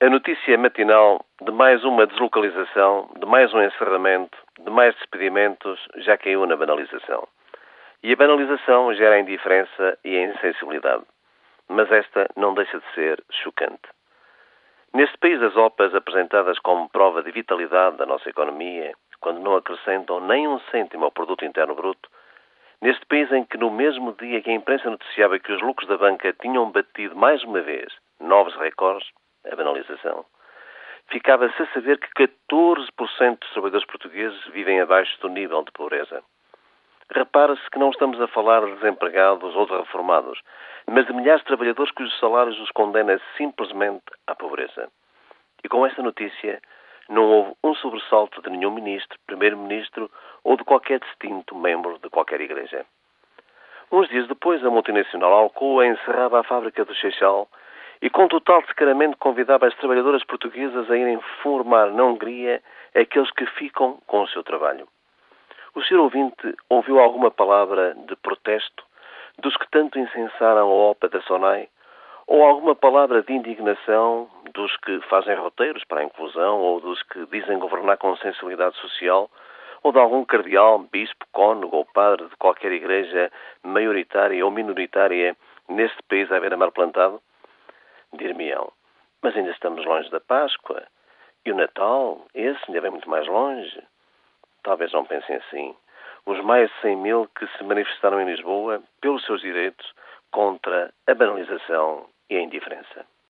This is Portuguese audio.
A notícia matinal de mais uma deslocalização, de mais um encerramento, de mais despedimentos, já caiu na banalização. E a banalização gera a indiferença e a insensibilidade. Mas esta não deixa de ser chocante. Neste país, as OPAs apresentadas como prova de vitalidade da nossa economia, quando não acrescentam nem um cêntimo ao produto interno bruto, neste país em que no mesmo dia que a imprensa noticiava que os lucros da banca tinham batido mais uma vez novos recordes, a banalização, ficava-se a saber que 14% dos trabalhadores portugueses vivem abaixo do nível de pobreza. Repara-se que não estamos a falar de desempregados ou de reformados, mas de milhares de trabalhadores cujos salários os condena simplesmente à pobreza. E com esta notícia não houve um sobressalto de nenhum ministro, primeiro-ministro ou de qualquer distinto membro de qualquer igreja. Uns dias depois, a multinacional Alcoa encerrava a fábrica do Seixal e com total descaramento convidava as trabalhadoras portuguesas a irem formar na Hungria aqueles que ficam com o seu trabalho. O senhor ouvinte ouviu alguma palavra de protesto dos que tanto incensaram a OPA da SONAI? Ou alguma palavra de indignação dos que fazem roteiros para a inclusão ou dos que dizem governar com sensibilidade social? Ou de algum cardeal, bispo, cônego ou padre de qualquer igreja maioritária ou minoritária neste país a haver amar plantado? Dir-me-ão, mas ainda estamos longe da Páscoa. E o Natal, esse ainda vem muito mais longe. Talvez não pensem assim. Os mais de 100 mil que se manifestaram em Lisboa pelos seus direitos contra a banalização e a indiferença.